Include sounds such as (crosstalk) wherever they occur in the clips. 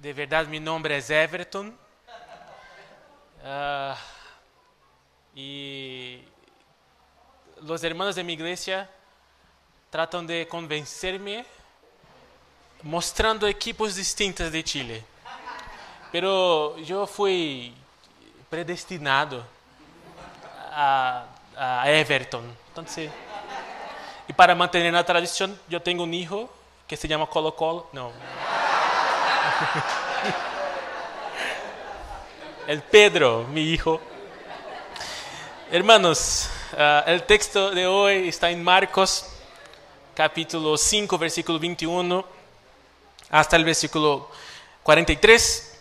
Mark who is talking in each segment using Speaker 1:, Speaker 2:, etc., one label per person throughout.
Speaker 1: De verdad, mi nombre es Everton. Ah, y los hermanos de mi iglesia tratan de convencerme mostrando equipos distintos de Chile. Pero yo fui predestinado a, a Everton. Entonces, y para mantener la tradición, yo tengo un hijo que se llama Colo Colo. No. (laughs) El Pedro, mi hijo. Hermanos, uh, el texto de hoy está en Marcos, capítulo 5, versículo 21, hasta el versículo 43.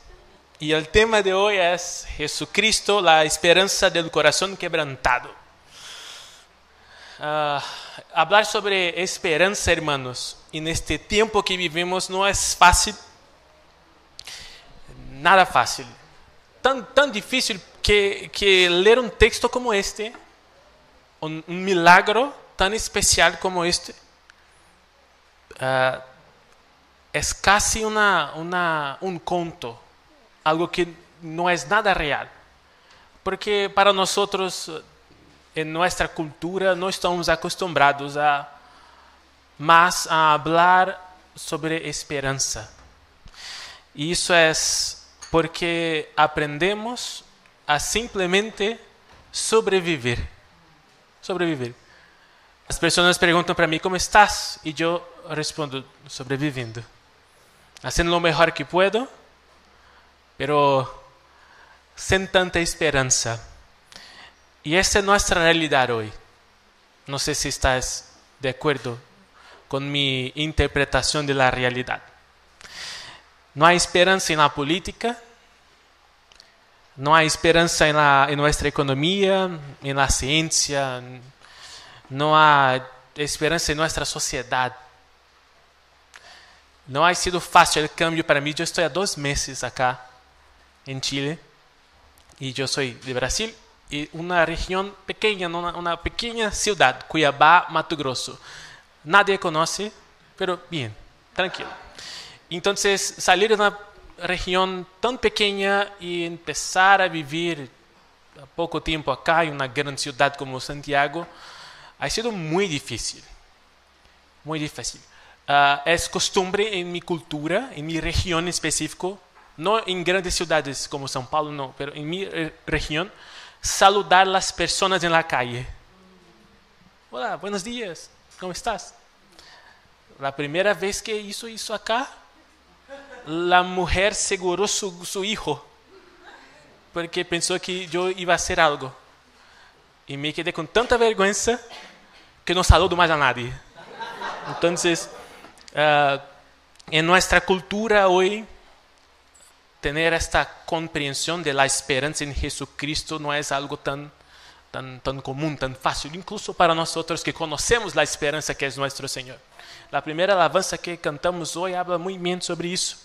Speaker 1: Y el tema de hoy es Jesucristo, la esperanza del corazón quebrantado. Uh, hablar sobre esperanza, hermanos, en este tiempo que vivimos no es fácil, nada fácil. Tan, tan difícil que, que leer un texto como este, un, un milagro tan especial como este, uh, es casi una, una, un conto, algo que no es nada real. Porque para nosotros, en nuestra cultura, no estamos acostumbrados a más a hablar sobre esperanza. Y eso es porque aprendemos a simplemente sobrevivir. Sobrevivir. As pessoas perguntam para mim como estás e eu respondo sobrevivendo, haciendo o melhor que puedo, pero sem tanta esperança. E essa é nossa realidade hoje. Não sei se estás de acordo com minha interpretação da realidade. Não há esperança na política, não há esperança em, la, em nossa economia, em la ciência, não há esperança em nossa sociedade. Não ha sido fácil o cambio para mim. Eu estou há dois meses acá em Chile e eu sou de Brasil uma região pequena, uma, uma pequena cidade, Cuiabá, Mato Grosso. Nadie conhece, pero bien, tranquilo. Então, sair de uma região tão pequena e começar a viver há pouco tempo acá em uma grande cidade como Santiago, ha sido muito difícil. Muito difícil. Uh, é costumbre em minha cultura, em minha região específico, não em grandes cidades como São Paulo, não, mas em minha região, saludar as pessoas na calle. Olá, buenos dias, como estás? A primeira vez que hizo isso acá, a mulher segurou su, su hijo, porque pensou que eu ia ser algo. E me quedei com tanta vergonha que não saludo mais a nadie. Então, uh, em nossa cultura hoje, ter esta compreensão de la esperança em Jesucristo não é algo tão tan, tan comum, tan fácil, incluso para nós que conhecemos a esperança que é nosso Senhor. A primeira alabança que cantamos hoje habla muito sobre isso.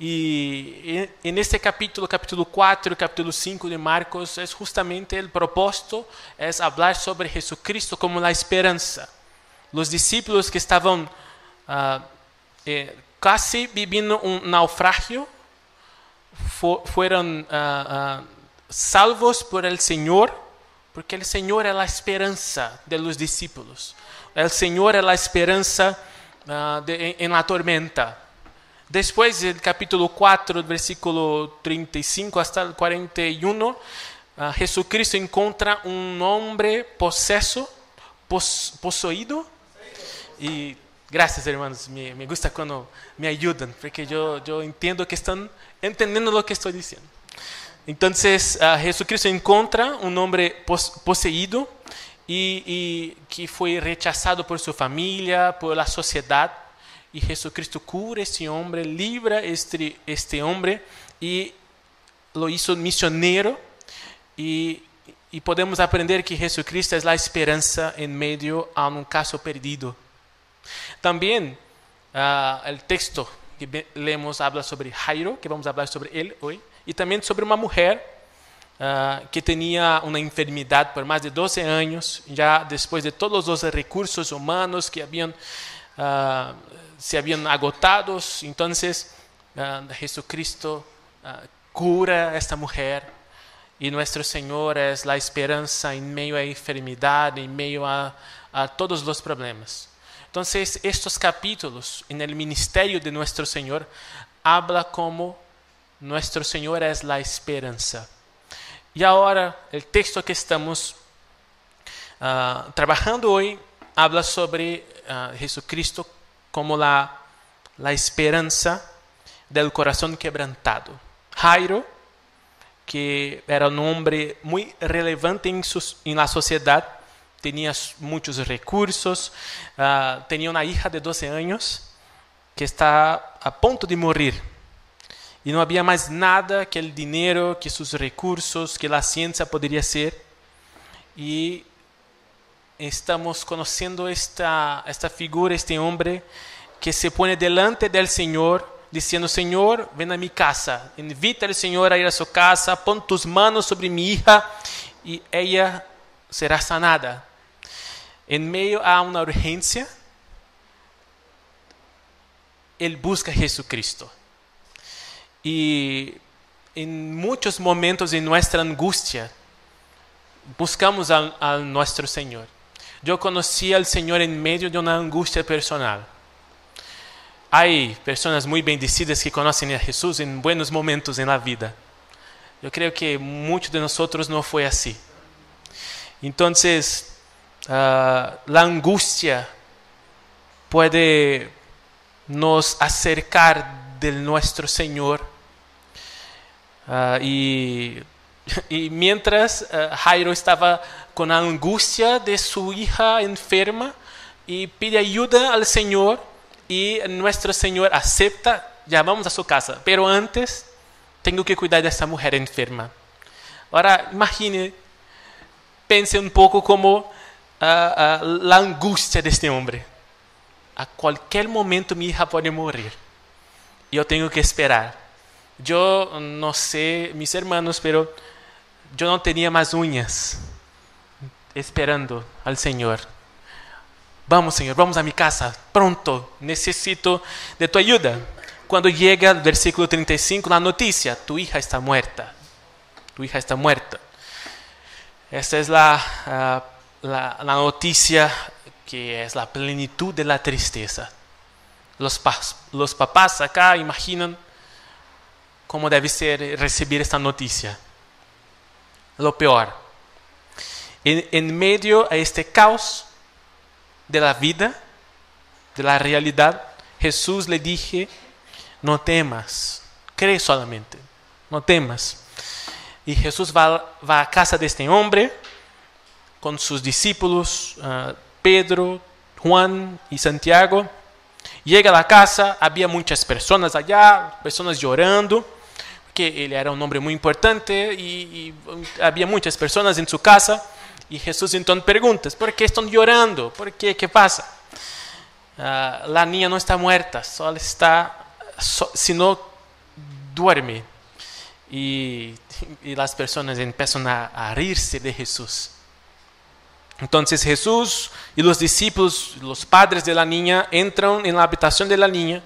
Speaker 1: E, e neste capítulo, capítulo 4 capítulo 5 de Marcos, é justamente o propósito, é falar sobre Jesucristo como a esperança. Os discípulos que estavam uh, eh, quase vivendo um foram uh, uh, salvos por el Senhor, porque o Senhor é a esperança de los discípulos. O Senhor é a esperança de, em la tormenta. Depois, do capítulo 4, versículo 35 hasta 41, uh, Jesucristo encontra um homem possesso, pos, possuído. E graças, irmãos, me, me gusta quando me ajudam, porque eu, eu entendo que estão entendendo o que estou dizendo. Então, uh, Jesucristo encontra um homem pos, possuído e, e que foi rechazado por sua família, por a sociedade y Jesucristo cura este hombre, libra este, este hombre y lo hizo misionero y, y podemos aprender que Jesucristo es la esperanza en medio a un caso perdido. También uh, el texto que leemos habla sobre Jairo, que vamos a hablar sobre él hoy, y también sobre una mujer uh, que tenía una enfermedad por más de 12 años, ya después de todos los recursos humanos que habían uh, se habían agotados. Entonces uh, Jesucristo cura a esta mujer y nuestro Señor es la esperanza en medio a enfermedad, en medio a, a todos los problemas. Entonces estos capítulos en el ministerio de nuestro Señor habla como nuestro Señor es la esperanza. Y ahora el texto que estamos uh, trabajando hoy habla sobre uh, Jesucristo como la, la esperanza del corazón quebrantado. Jairo, que era un hombre muy relevante sus, en la sociedad, tenía muchos recursos, uh, tenía una hija de 12 años que está a punto de morir. Y no había más nada que el dinero, que sus recursos, que la ciencia podría ser. Y estamos conociendo esta, esta figura, este hombre que se pone delante del Señor diciendo, Señor, ven a mi casa, invita al Señor a ir a su casa, pon tus manos sobre mi hija y ella será sanada. En medio a una urgencia, Él busca a Jesucristo. Y en muchos momentos de nuestra angustia, buscamos a, a nuestro Señor. Yo conocí al Señor en medio de una angustia personal. Hay personas muy bendecidas que conocen a Jesús en buenos momentos en la vida. Yo creo que muchos de nosotros no fue así. Entonces, uh, la angustia puede nos acercar del nuestro Señor. Uh, y, (laughs) y, mientras uh, Jairo estaba con la angustia de su hija enferma y pide ayuda al Señor y nuestro Señor acepta, ya vamos a su casa, pero antes tengo que cuidar de esta mujer enferma. Ahora imagine, pense un poco como la angustia de este hombre. A cualquier momento mi hija puede morir. Yo tengo que esperar. Yo no sé, mis hermanos, pero yo no tenía más uñas esperando al Señor. Vamos, Señor, vamos a mi casa, pronto, necesito de tu ayuda. Cuando llega el versículo 35, la noticia, tu hija está muerta, tu hija está muerta. Esta es la, uh, la, noticia que es la plenitud de la tristeza. Los, los papás acá imaginan cómo debe ser recibir esta noticia. Lo peor, en, en medio a este caos de la vida, de la realidad, Jesús le dije, no temas, cree solamente, no temas. Y Jesús va, va a casa de este hombre con sus discípulos, uh, Pedro, Juan y Santiago. Llega a la casa, había muchas personas allá, personas llorando, porque él era un hombre muy importante y, y había muchas personas en su casa. Y Jesús entonces pregunta, ¿por qué están llorando? ¿Por qué? ¿Qué pasa? Uh, la niña no está muerta, solo está, so, sino duerme. Y, y, las personas empiezan a, a reírse de Jesús. Entonces Jesús y los discípulos, los padres de la niña, entran en la habitación de la niña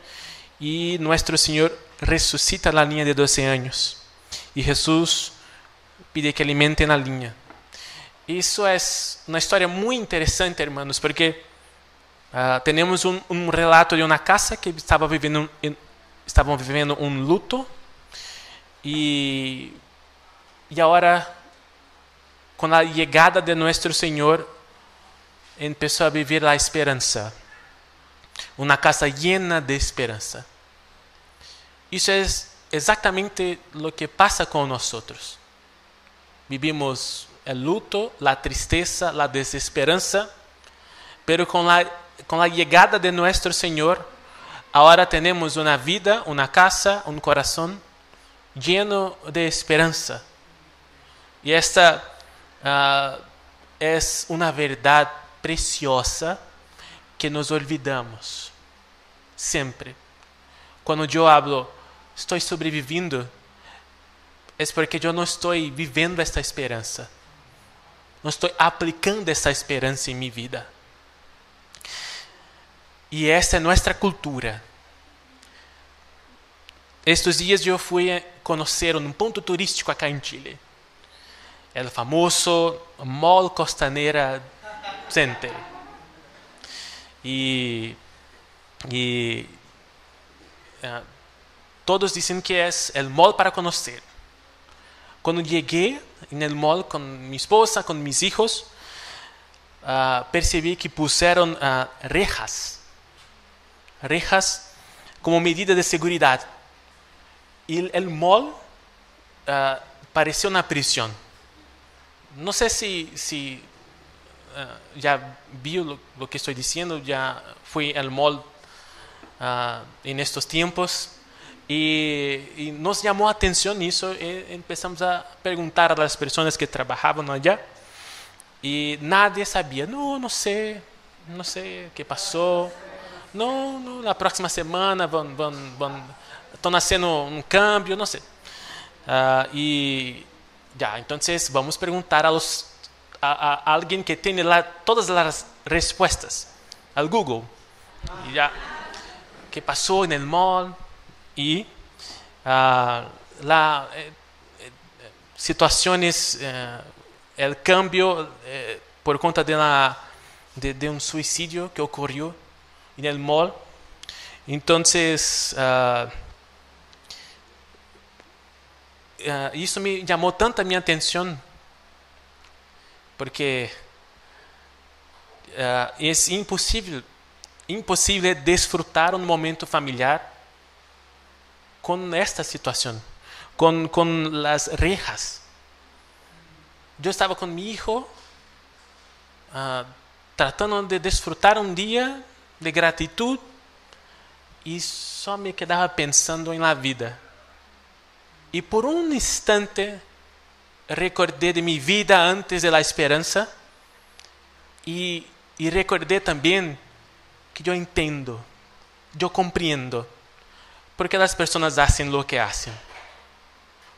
Speaker 1: y nuestro Señor resucita a la niña de 12 años. Y Jesús pide que alimenten a la niña. Isso é uma história muito interessante, irmãos, porque uh, temos um, um, relato de uma casa que estava vivendo estavam vivendo um luto e e agora com a chegada de nosso Senhor começou a viver a esperança, uma casa llena de esperança. Isso é exatamente o que passa com nós. Vivimos el luto, la tristeza, la desesperanza, pero con la, con la llegada de nuestro Señor, ahora tenemos una vida, una casa, un corazón lleno de esperanza. Y esta uh, es una verdad preciosa que nos olvidamos siempre. Cuando yo hablo, estoy sobreviviendo, es porque yo no estoy viviendo esta esperanza. Não estou aplicando essa esperança em minha vida. Y esta es nuestra cultura. Estes dias eu fui conhecer um ponto turístico acá em Chile. O famoso Mall Costanera Center. E, e uh, todos dizem que é o mall para conhecer. Quando cheguei no mall com minha esposa, com meus filhos, uh, percebi que puseram uh, rejas, rejas como medida de segurança y el mall uh, pareció una prisión. No sé si, si uh, ya vio lo, lo, que estoy diciendo, ya fui al mall uh, en estos tiempos y, y, nos llamó atención eso. Y empezamos a preguntar a las personas que trabajaban allá y nadie sabía, no, no sé, no sé qué pasó. No, no, la próxima semana van, van, van estão nascendo um câmbio, não sei. Uh, e já, então vamos perguntar a, los, a, a, alguém que tem lá todas as respostas, ao Google. E já, que passou no mall e uh, lá eh, eh, situações, eh, o câmbio eh, por conta de, la, de, de um suicídio que ocorreu no mall. Então, uh, uh, isso me chamou tanto a minha atenção, porque uh, é impossível, impossível desfrutar um momento familiar com esta situação, com, com as rejas. Eu estava com meu filho, uh, tratando de desfrutar um dia de gratidão e só me quedava pensando em la vida e por um instante recordei de minha vida antes da esperança e, e recordei também que eu entendo, eu compreendo porque as pessoas fazem o que fazem.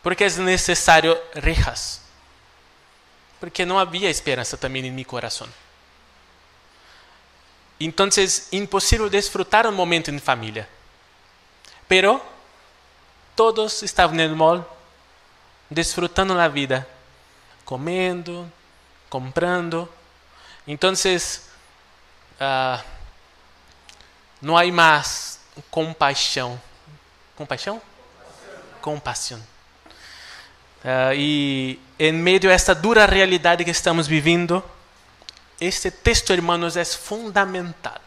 Speaker 1: Porque é necessário rejas. Porque não havia esperança também em meu coração. Então, é impossível desfrutar um momento em família. Pero todos estavam no mall, desfrutando da vida, comendo, comprando. Então, uh, não há mais compaixão. Compaixão? Compaixão. Uh, e em meio a esta dura realidade que estamos vivendo, este texto, hermanos, é fundamental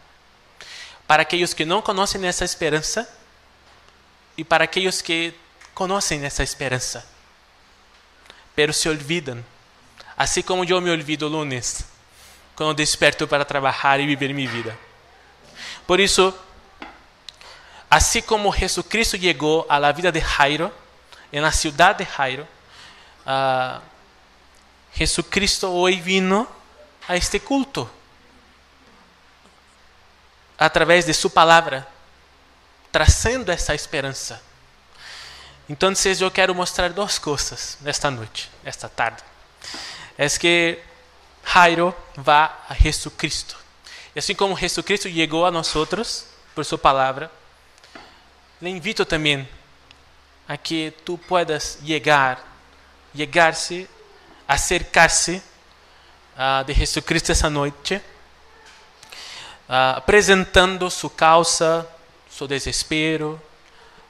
Speaker 1: para aqueles que não conhecem essa esperança e para aqueles que conhecem essa esperança, pero se olvidam, assim como eu me olvido lunes, quando desperto para trabalhar e viver minha vida. Por isso, assim como Jesucristo chegou à vida de Jairo, na cidade de Jairo, uh, Jesucristo hoje vino a este culto através de sua palavra trazendo essa esperança. Então, eu quero mostrar duas coisas nesta noite, esta tarde. É que Jairo vai a Jesus Cristo. E assim como Jesus Cristo chegou a nós outros por sua palavra, le invito também a que tu puedas chegar, chegar-se, acercar-se uh, de Jesus Cristo essa noite, uh, apresentando sua causa, su desespero,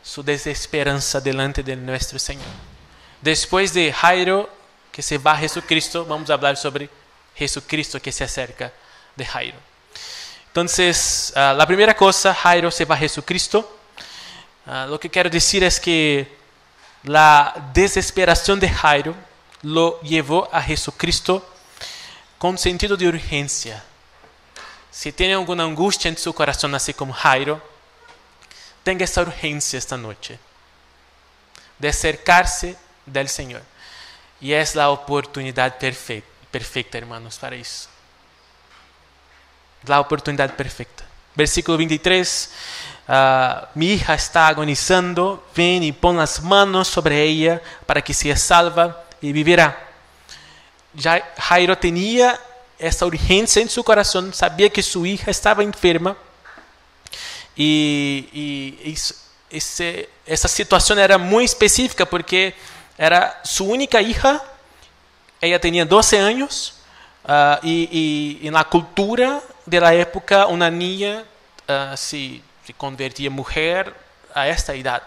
Speaker 1: su desesperanza delante de nuestro Señor. Después de Jairo, que se va a Jesucristo, vamos a hablar sobre Jesucristo que se acerca de Jairo. Entonces, uh, la primera cosa, Jairo se va a Jesucristo. Uh, lo que quiero decir es que la desesperación de Jairo lo llevó a Jesucristo con sentido de urgencia. Si tiene alguna angustia en su corazón, así como Jairo, tenha essa urgência esta noite de acercar-se do Senhor. E é a oportunidade perfeita, perfeita, irmãos, para isso. A oportunidade perfeita. Versículo 23. Uh, ah, mi hija está agonizando, ven y pon las manos sobre ella para que sea salva y vivirá. Já Jairo tinha essa urgência em seu coração, sabia que sua hija estava enferma E, e isso, esse, essa situação era muito específica porque era sua única hija, ela tinha 12 anos, uh, e, e, e, na cultura da época, uma niña uh, se, se convertia mulher a esta idade.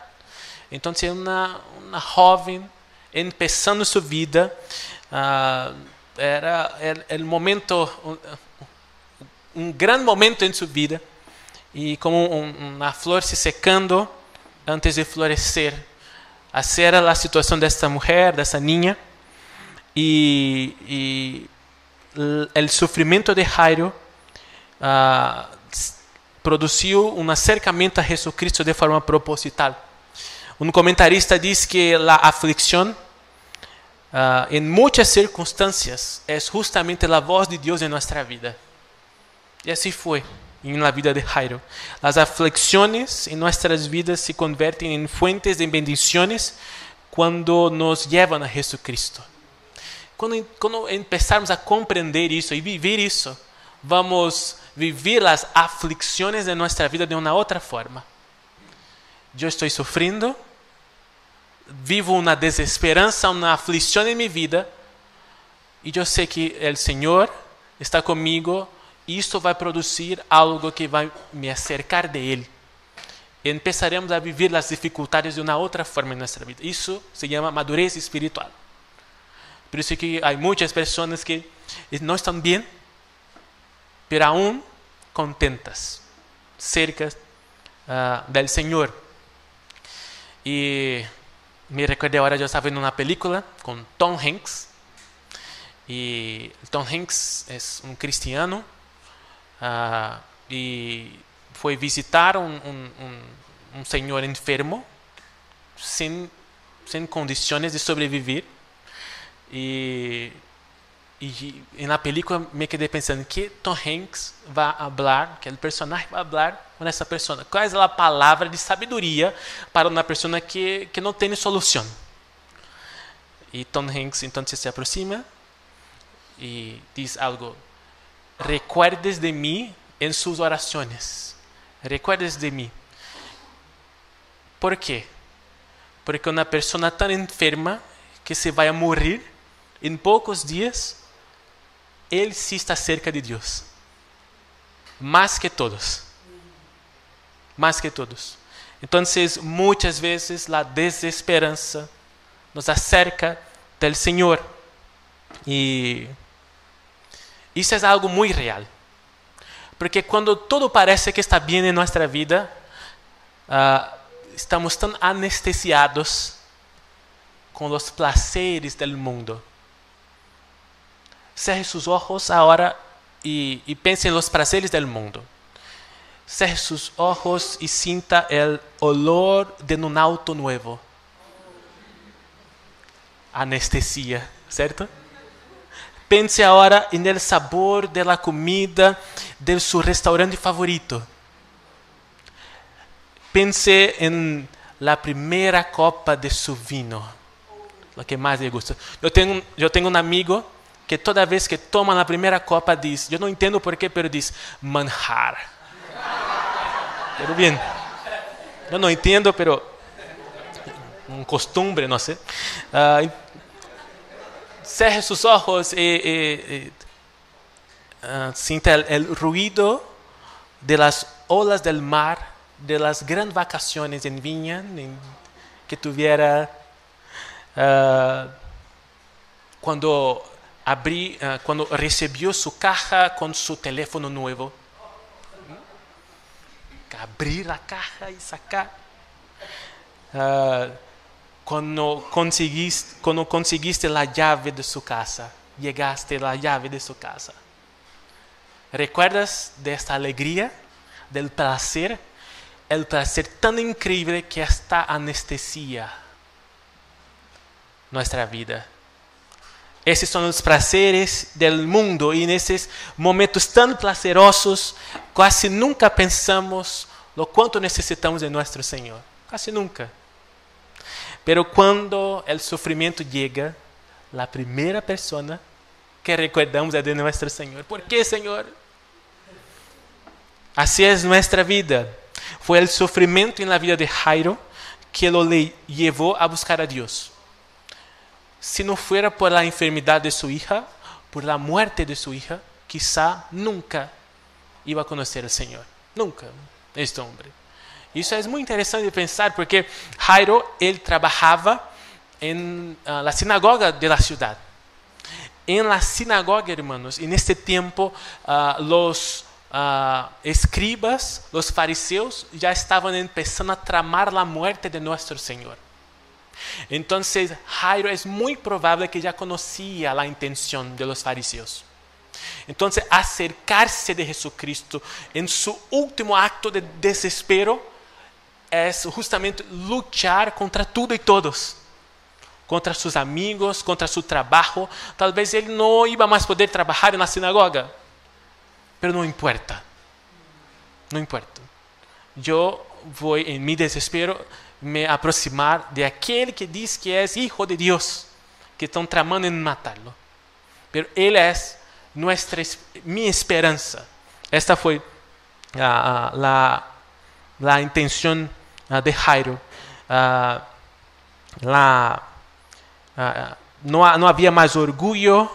Speaker 1: Então, uma, uma jovem começando sua vida, uh, era o momento, um, um grande momento em sua vida, e como um, uma flor se secando antes de florescer. Assim era a situação desta mulher, dessa niña, e, e o sofrimento de Jairo uh, produziu um acercamento a Jesus Cristo de forma proposital. Um comentarista diz que a aflicção, uh, em muitas circunstâncias, é justamente a voz de Deus em nossa vida. E assim foi na vida de Jairo. As aflicções em nossas vidas se convertem em fuentes de bendições quando nos levam a Jesus Cristo. Quando, quando empezarmos a compreender isso e viver isso, vamos viver as aflicções de nossa vida de uma outra forma. Eu estou sofrendo, vivo uma desesperança, uma aflição em minha vida, e eu sei que o Senhor está comigo, isso vai produzir algo que vai me acercar de Ele. E empezaremos a viver as dificuldades de uma outra forma em nossa vida. Isso se chama madurez espiritual. Por isso que há muitas pessoas que não estão bem, pero aún contentas, cerca uh, del Senhor. E me recordei agora, eu estava vendo uma película com Tom Hanks. E Tom Hanks é um cristiano uh, e foi visitar um, um, um senhor enfermo sem, sem condições de sobreviver. E, e, e, na película me quedei pensando que Tom Hanks vai falar, que o personagem vai falar com essa pessoa. Qual é a palavra de sabedoria para uma pessoa que, que não tem solução? E Tom Hanks então se aproxima e diz algo: Recuerdes de mim em suas orações. Recuerdes de mim. Por quê? Porque uma pessoa tão enferma que se vai morrer em poucos dias, ele se está cerca de Deus. Mais que todos. Mais que todos. Então, muitas vezes, a desesperança nos acerca do Senhor. E isso é algo muito real. Porque quando tudo parece que está bem em nossa vida, uh, estamos tão anestesiados com os placeres do mundo. Cerre seus olhos agora e, e pense nos prazeres do mundo. Cerre seus olhos e sinta o olor de um auto novo. Anestesia, certo? Pense agora no sabor da comida de seu restaurante favorito. Pense em la primeira copa de seu vino, o que mais lhe gusta. Eu tenho, eu tenho um amigo que toda vez que toma na primeira copa diz, eu não entendo porquê, pero diz manjar. Pero bem, eu não entendo, pero um costume, não sei. Uh, cerre seus olhos e, e, e uh, sinta o ruído de las olas del mar, de las grandes vacaciones en Viña que tuviera uh, quando abrí, uh, cuando recibió su caja con su teléfono nuevo. Abrir la caja y sacar. Cuando, conseguiste, cuando conseguiste la llave de su casa, llegaste a llave de su casa. ¿Recuerdas de esta alegría, del placer? El placer increíble que hasta anestesia nuestra vida. Esses são os prazeres do mundo e nesses momentos tão prazerosos, quase nunca pensamos o quanto necessitamos de nosso Senhor. Quase nunca. Pero quando o sofrimento chega, a primeira pessoa que recordamos é de nosso Senhor. ¿Por que, Senhor? Assim é nossa vida. Fue el sufrimiento en la vida de Jairo que lo le llevó a buscar a Dios. Si no fuera por la enfermedad de su hija, por la muerte de su hija, quizá nunca iba a conocer al Señor. Nunca, este hombre. Isso é muito interessante de pensar, porque Jairo, ele trabalhava em la sinagoga de la ciudad. En la sinagoga, hermanos, en este tiempo, uh, uh, escribas, los fariseos, ya estaban empezando a tramar la muerte de nuestro Señor. Entonces, Jairo es muy probable que ya conocía la intención de los fariseos. Entonces, acercarse de Jesucristo en su último acto de desespero es justamente luchar contra tudo e todos. Contra seus amigos, contra seu trabalho. Talvez ele não iba mais poder trabalhar na sinagoga. Mas não importa. Não importa. Eu vou, em meu desespero, me aproximar de aquele que diz que é Hijo de Deus, que estão tramando em matá-lo. Mas ele é nuestra, minha esperança. Esta foi a, a, a, a intenção uh, de Jairo. Uh, la, uh, no, no, havia mais orgulho,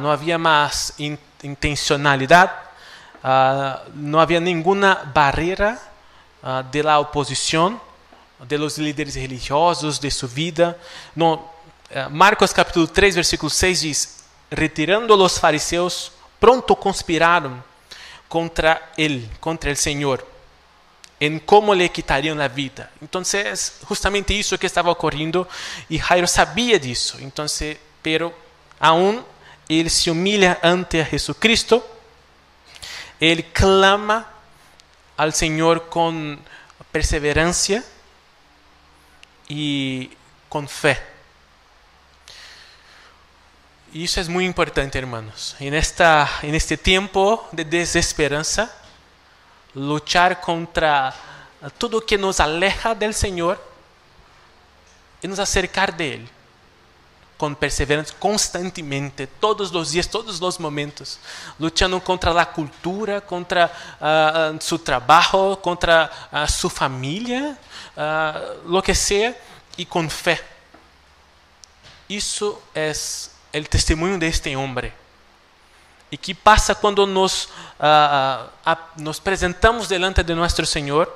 Speaker 1: não havia mais in, intencionalidade, não havia nenhuma barreira de la oposição de los líderes religiosos de sua vida. No, Marcos capítulo 3, versículo 6 diz: Retirando los fariseus, pronto conspiraram contra ele, contra o Senhor em como lhe quitariam a vida. Então, justamente isso que estava ocorrendo e Jairo sabia disso. Então, pero aún ele se humilha ante Jesucristo, ele clama ao Senhor com perseverança e com fé. Isso é muito importante, hermanos. E nesta, neste tempo de desesperança, luchar contra tudo que nos aleja del Senhor e nos acercar de Ele com perseverança constantemente, todos os dias, todos os momentos, lutando contra a cultura, contra uh, uh, seu trabalho, contra uh, sua família, uh, lo que seja, e com fé. Isso é o testemunho deste homem. E que passa quando nos, uh, uh, nos apresentamos delante de nosso Senhor?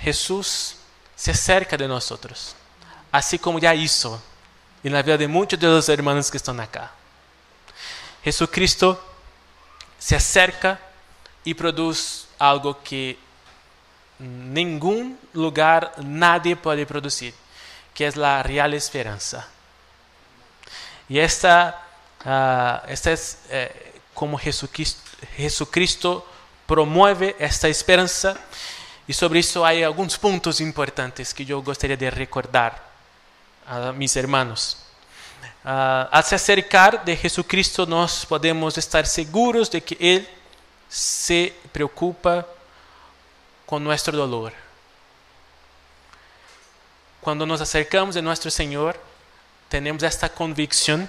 Speaker 1: Jesus se acerca de nós, assim como já hizo e na vida de muitos dos irmãos que estão acá. Jesucristo se acerca e produz algo que nenhum lugar, nadie pode produzir, que é a real esperança. E esta Uh, esta es eh, como Jesucristo, promove esta esperança e sobre isso há alguns pontos importantes que eu gostaria de recordar a mis hermanos. Uh, al se acercar de Jesucristo, nós podemos estar seguros de que Ele se preocupa com nosso dolor. Quando nos acercamos de nosso Senhor, temos esta convicção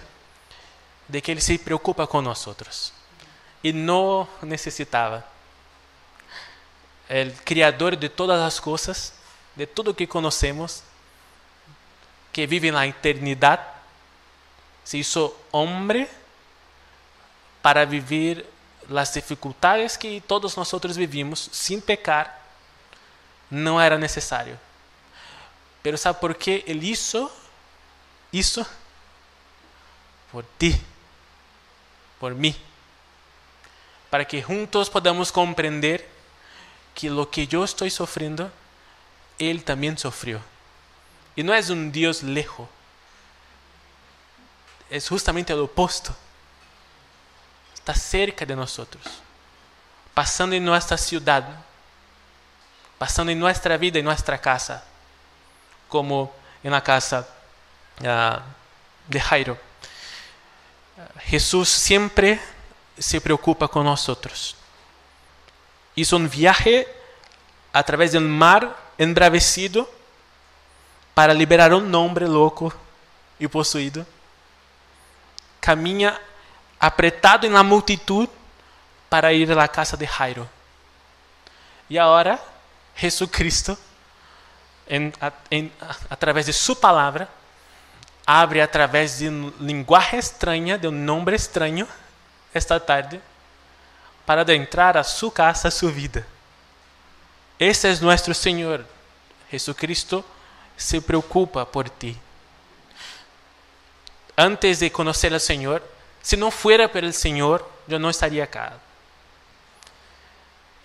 Speaker 1: de que Ele se preocupa com nós outros e não necessitava. O Criador de todas as coisas, de tudo que conhecemos, que vive na eternidade, se hizo homem para viver as dificuldades que todos nós vivimos sem pecar, não era necessário. Pero sabe por que ele hizo isso? Por ti por mí, para que juntos podamos comprender que lo que yo estoy sufriendo, Él también sufrió. Y no es un Dios lejos, es justamente lo opuesto. Está cerca de nosotros, pasando en nuestra ciudad, pasando en nuestra vida, en nuestra casa, como en la casa uh, de Jairo. Jesús siempre se preocupa con nosotros. Hizo un viaje a través del mar embravecido para liberar un hombre loco y poseído. Caminha apretado en la multitud para ir a la casa de Jairo. Y ahora Jesucristo, en, a, en, a, través de su palabra, abre a través de un lenguaje extraña, de un nombre extraño, esta tarde, para adentrar a su casa, a su vida. Esse é nosso Senhor. Jesucristo se preocupa por ti. Antes de conhecer ao Senhor, se não fuera pelo Senhor, eu não estaria acá.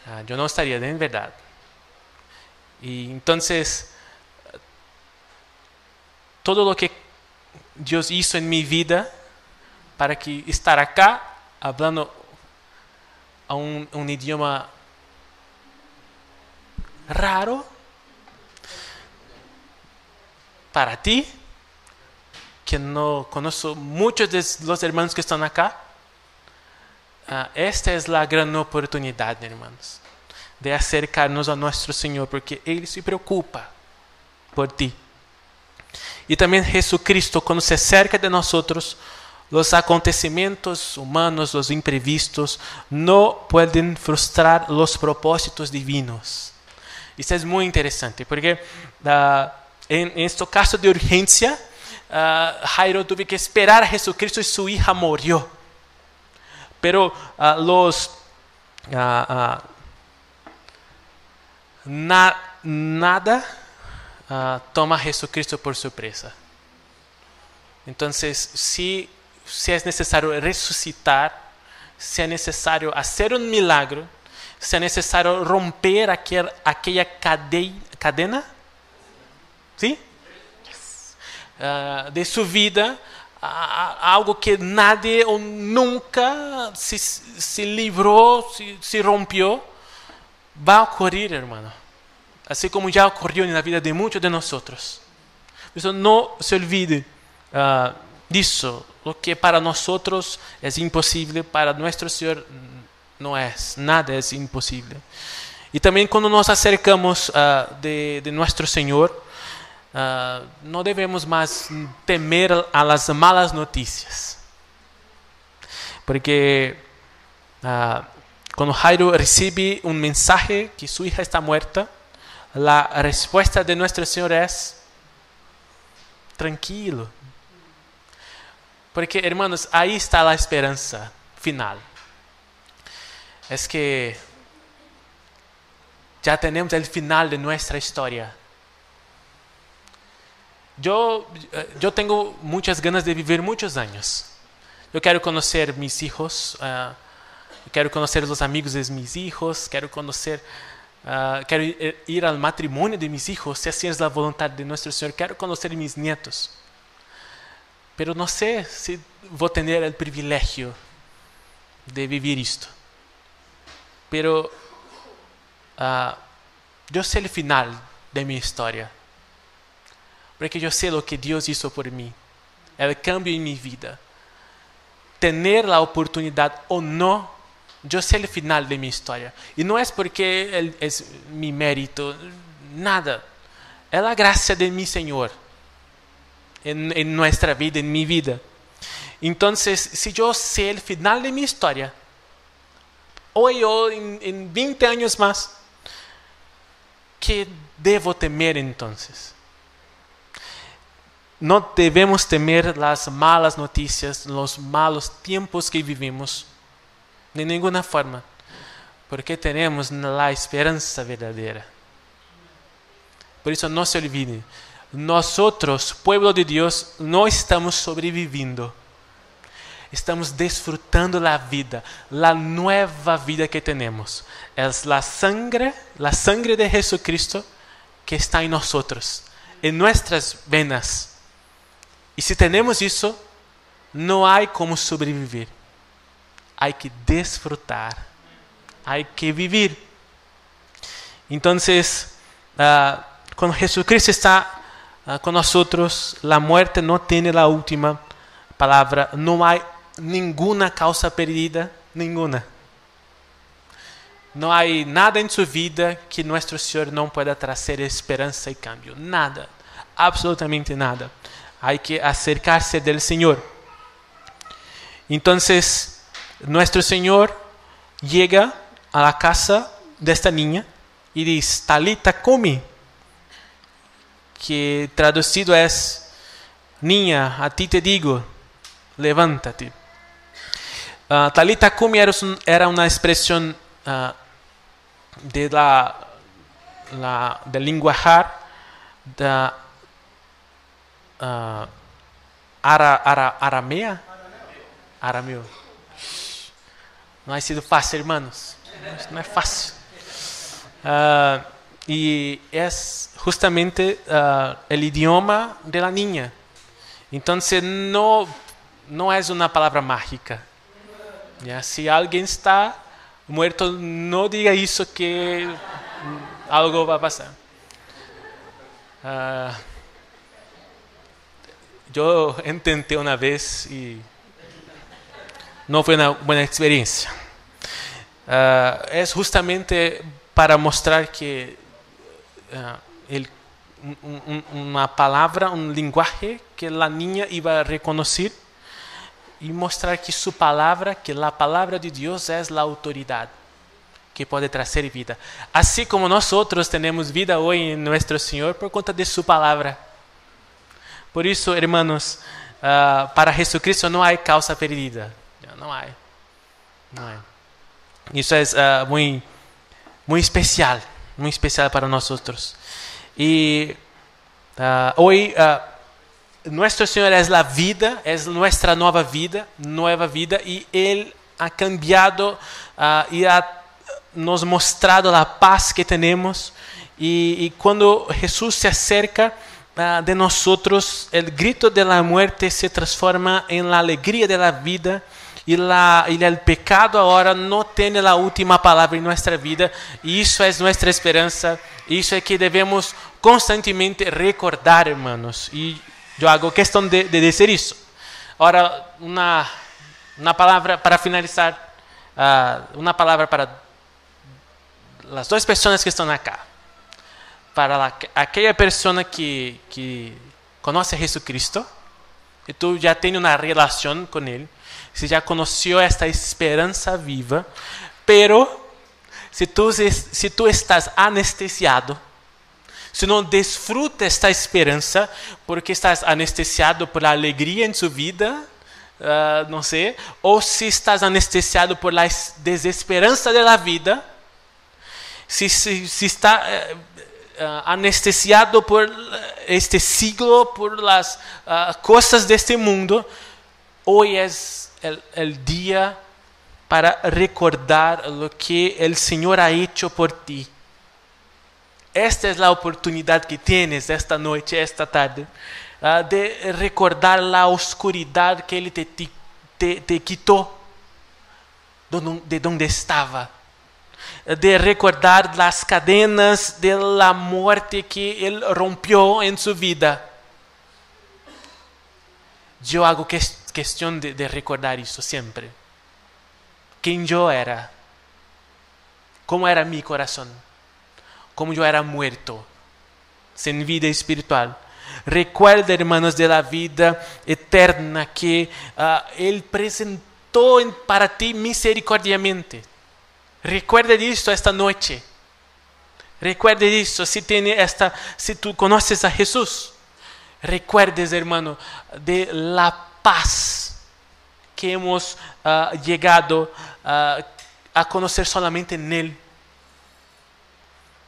Speaker 1: Ah, eu não estaria, de verdade. E então, todo o que Deus hizo em minha vida para que estar acá, falando a um, um idioma raro para ti, que no conozco muchos de los hermanos que están acá. Uh, esta es la gran oportunidad, hermanos, de acercarnos a nuestro Señor, porque Él se preocupa por ti. Y también Jesucristo, cuando se acerca de nosotros, los acontecimientos humanos, los imprevistos, no pueden frustrar los propósitos divinos. Isso é muito interessante, porque uh, em, este caso de urgência, uh, Jairo teve que esperar a Jesucristo e sua hija morreu. Pero uh, los na, nada toma a Jesucristo por surpresa. Então, se se é necessário ressuscitar, se é necessário fazer um milagre, se é necessário romper aquel, aquela cadei, cadena ¿sí? Yes. Uh, de sua vida, algo que nadie ou nunca se, se livrou, se, se rompeu, vai ocorrer, hermano. Assim como já ocorreu na vida de muitos de nós. Por não se olvide uh, disso. O que para nós é impossível, para nosso Senhor não é, nada é impossível. E também quando nos acercamos uh, de, de nosso Senhor, uh, não devemos mais temer a las malas notícias. Porque uh, quando Jairo recebe um mensagem que sua hija está muerta, a resposta de nosso Senhor é tranquilo. Porque, hermanos, aí está a esperança final es que ya tenemos el final de nuestra historia. Yo, eh, yo tengo muchas ganas de vivir muchos años. Yo quiero conocer mis hijos, uh, quiero conocer los amigos de mis hijos, quiero conocer, uh, quiero ir al matrimonio de mis hijos, si así es la voluntad de nuestro Señor. Quiero conocer mis nietos. Pero no sé si voy a tener el privilegio de vivir esto. Pero uh, yo sé el final de mi historia. Porque yo sé lo que Dios hizo por mí. El cambio en mi vida. Tener la oportunidad o no, yo sé el final de mi historia. Y no es porque es mi mérito, nada. Es la gracia de mi Señor en, nuestra vida, en mi vida. Entonces, si yo sé el final de mi historia, hoy o en, en 20 años más, ¿qué debo temer entonces? No debemos temer las malas noticias, los malos tiempos que vivimos, de ninguna forma, porque tenemos la esperanza verdadera. Por eso no se olvide, nosotros, pueblo de Dios, no estamos sobreviviendo estamos desfrutando la vida, la nueva vida que tenemos. Es la sangre, la sangre de Jesucristo que está en nosotros, en nuestras venas. Y si tenemos eso, no hay como sobrevivir. Hay que desfrutar, hay que vivir. Entonces, uh, cuando Jesucristo está uh, con nosotros, la muerte no tiene la última palabra, no hay ninguna causa perdida, ninguna. Não há nada em sua vida que nosso Senhor não pueda trazer esperança e cambio. Nada. Absolutamente nada. Há que acercar-se do Senhor. Então, nosso Senhor chega a casa desta niña e diz: Talita come, que traduzido é: Niña, a ti te digo, levanta-te. Uh, Talita come era, uma expressão uh, de la, la, del da uh, ara, ara, aramea? Arameo. Não ha sido fácil, hermanos. Não é fácil. Uh, es justamente uh, idioma de la niña. Entonces no, no es una palabra mágica. Si alguien está muerto, no diga eso que algo va a pasar. Uh, yo intenté una vez y no fue una buena experiencia. Uh, es justamente para mostrar que uh, una palabra, un lenguaje que la niña iba a y mostrar que su palabra, que la palabra de Dios es la autoridad que pode trazer vida. Assim como nós outros temos vida hoje em nosso Senhor por conta de Sua palavra. Por isso, hermanos, uh, para Jesucristo não há causa perdida. Não há. Não há. Isso é uh, muito, muito especial, muito especial para nós outros. E uh, hoje, uh, nosso Senhor é a vida, é nossa nova vida, nova vida, e Ele ha cambiado uh, e ha nos mostrado a paz que temos. E, e quando Jesus se acerca de nós, o grito de la muerte se transforma em alegria de la vida e, la, e o pecado agora não tem a última palavra em nossa vida, e isso é nossa esperança, isso é que devemos constantemente recordar, hermanos, e eu hago questão de, de isso. Agora, uma, uma palavra para finalizar, uh, palavra para as duas pessoas que estão acá. Para la, aquela pessoa que, que conhece Jesus Cristo, e tu já tem uma relação com Você já conheceu esta esperança viva, pero se tu, se tu estás anestesiado, se não desfruta esta esperança, porque estás anestesiado por alegria em sua vida, uh, não sei, ou se estás anestesiado por la desesperança da vida, se, se, se está uh, anestesiado por este siglo, por las uh, coisas deste mundo, hoje é el, el día para recordar lo que el Señor ha hecho por ti. Esta es la oportunidad que tienes esta noche, esta tarde, uh, de recordar la oscuridad que Él te, te, te quitó de donde estaba. De recordar las cadenas de la muerte que Él rompió en su vida. Yo hago que questão de, de recordar isso sempre. Quem eu era, como era meu coração, como eu era muerto, sem vida espiritual. Recuerda, hermanos, de la vida eterna que uh, Ele apresentou para ti misericordiamente. Recuerda disso esta noite. Recuerde disso se tem esta, se tu conheces a Jesus. Recuerdes, hermano, de la paz que hemos uh, llegado uh, a conocer solamente en Él.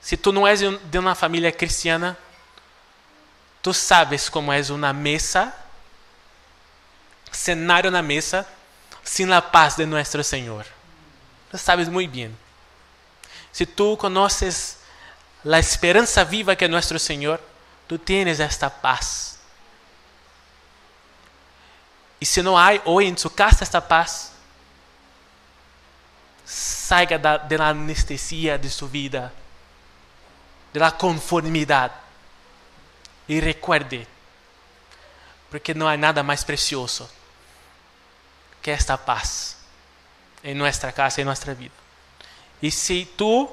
Speaker 1: Si tú no eres de una familia cristiana, tú sabes cómo es una mesa, cenar una mesa, sin la paz de nuestro Señor. Tú sabes muy bien. Si tú conoces la esperanza viva que es nuestro Señor, tú tienes esta paz e se não há hoje em sua casa esta paz, saia da, da anestesia de sua vida, da conformidade. E recuerde, porque não há nada mais precioso que esta paz em nossa casa, em nossa vida. E se tu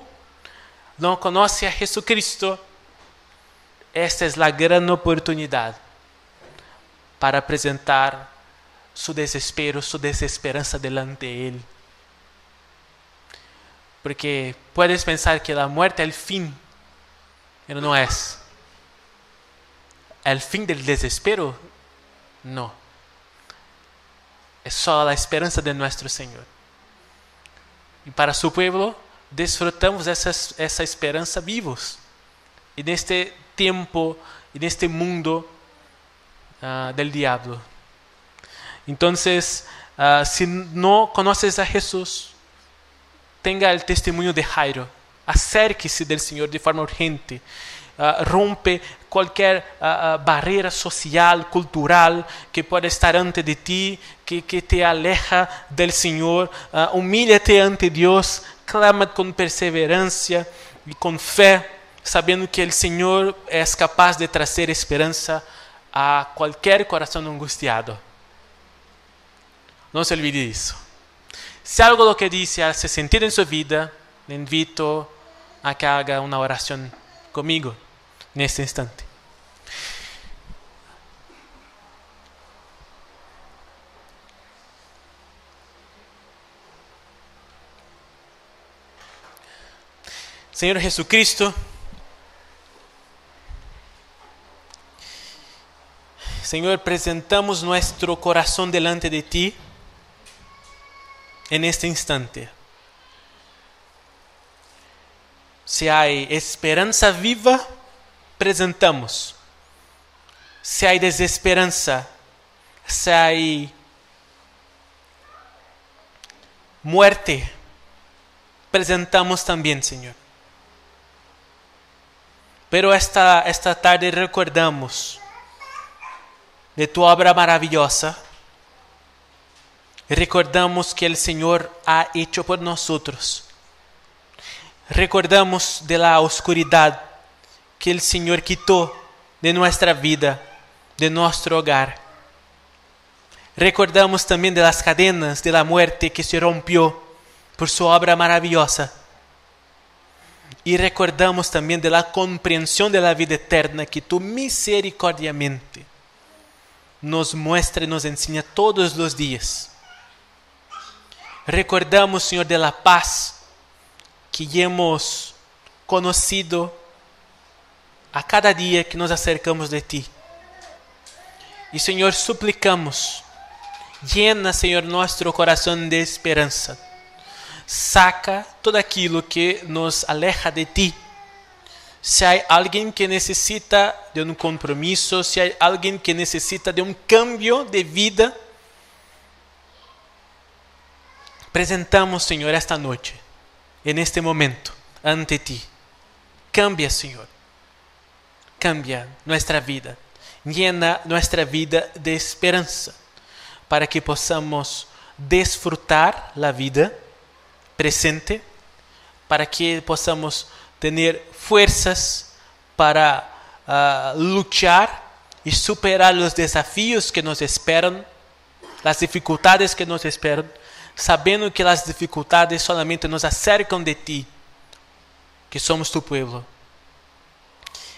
Speaker 1: não conheces a Jesus Cristo, esta é a grande oportunidade para apresentar su desespero, su desesperanza delante de Él. Porque puedes pensar que la muerte es el fin, pero no es. El fin del desespero, no. Es solo la esperanza de nuestro Señor. Y para su pueblo, desfrutamos essa, essa esperança vivos. E neste tempo, e neste mundo uh, del diablo. Então, uh, se não conheces a Jesus, tenha o testemunho de Jairo. Acerque-se do Senhor de forma urgente. Uh, rompe qualquer uh, barreira social, cultural que pode estar ante de ti, que, que te aleja do Senhor. Uh, Humilha-te ante Deus, clama com perseverança e com fé, sabendo que o Senhor é capaz de trazer esperança a qualquer coração angustiado. Não se olvide disso. Se algo do que disse hace sentido em sua vida, le invito a que haga uma oração comigo neste instante. Senhor Jesucristo, Senhor, apresentamos nosso coração delante de Ti en este instante. Se há esperança viva, apresentamos. Se há desesperança, se há muerte, apresentamos também, Senhor. Pero esta, esta tarde recordamos de tu obra maravilhosa. Recordamos que o Senhor ha hecho por nós. Recordamos de la oscuridade que o Senhor quitou de nossa vida, de nosso hogar. Recordamos também de las cadenas de la muerte que se rompió por sua obra maravilhosa e recordamos também da compreensão da vida eterna que tu misericordiamente nos mostra e nos ensina todos os dias. Recordamos, Senhor, da paz que hemos conhecido a cada dia que nos acercamos de Ti. E, Senhor, suplicamos, llena, Senhor, nosso coração de esperança saca todo aquilo que nos aleja de ti. Se há alguém que necessita de um compromisso, se há alguém que necessita de um cambio de vida, apresentamos, Senhor, esta noite, neste momento, ante ti. Cambia, Senhor. Cambia nossa vida. Llena nossa vida de esperança, para que possamos desfrutar a vida presente para que possamos ter forças para uh, lutar e superar os desafios que nos esperam, as dificuldades que nos esperam, sabendo que as dificuldades solamente nos acercam de ti, que somos tu pueblo.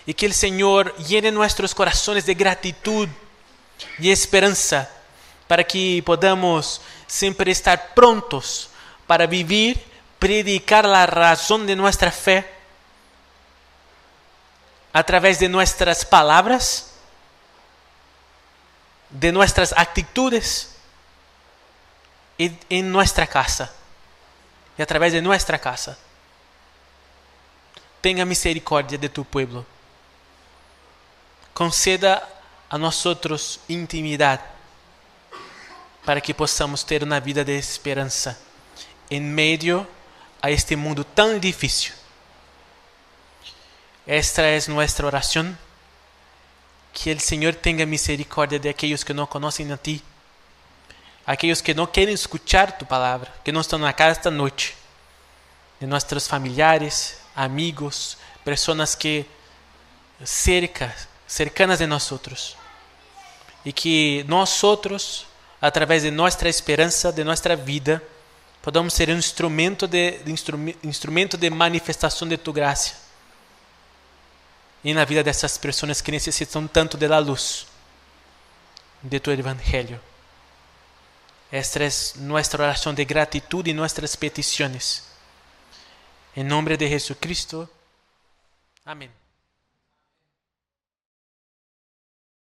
Speaker 1: E que o Senhor llene nossos corações de gratidão e esperança, para que podamos sempre estar prontos para vivir, predicar a razão de nossa fé a través de nossas palavras, de nossas atitudes em nossa casa e a través de nossa casa. Tenha misericórdia de tu pueblo. Conceda a nós outros intimidade para que possamos ter uma vida de esperança em meio a este mundo tão difícil. Esta é nossa oração. Que o Senhor tenha misericórdia de aqueles que não conhecem a Ti, aqueles que não querem escuchar Tu palavra, que não estão na casa esta noite, de nossos familiares, amigos, pessoas que cerca, cercanas de nós outros, e que nós outros, através de nossa esperança, de nossa vida, podamos ser um instrumento de, de instrumento de manifestação de tu graça. E na vida dessas pessoas que necessitam tanto da luz de tu evangelho. Esta é nossa oração de gratidão e nossas petições. En nombre de Jesucristo. Amén.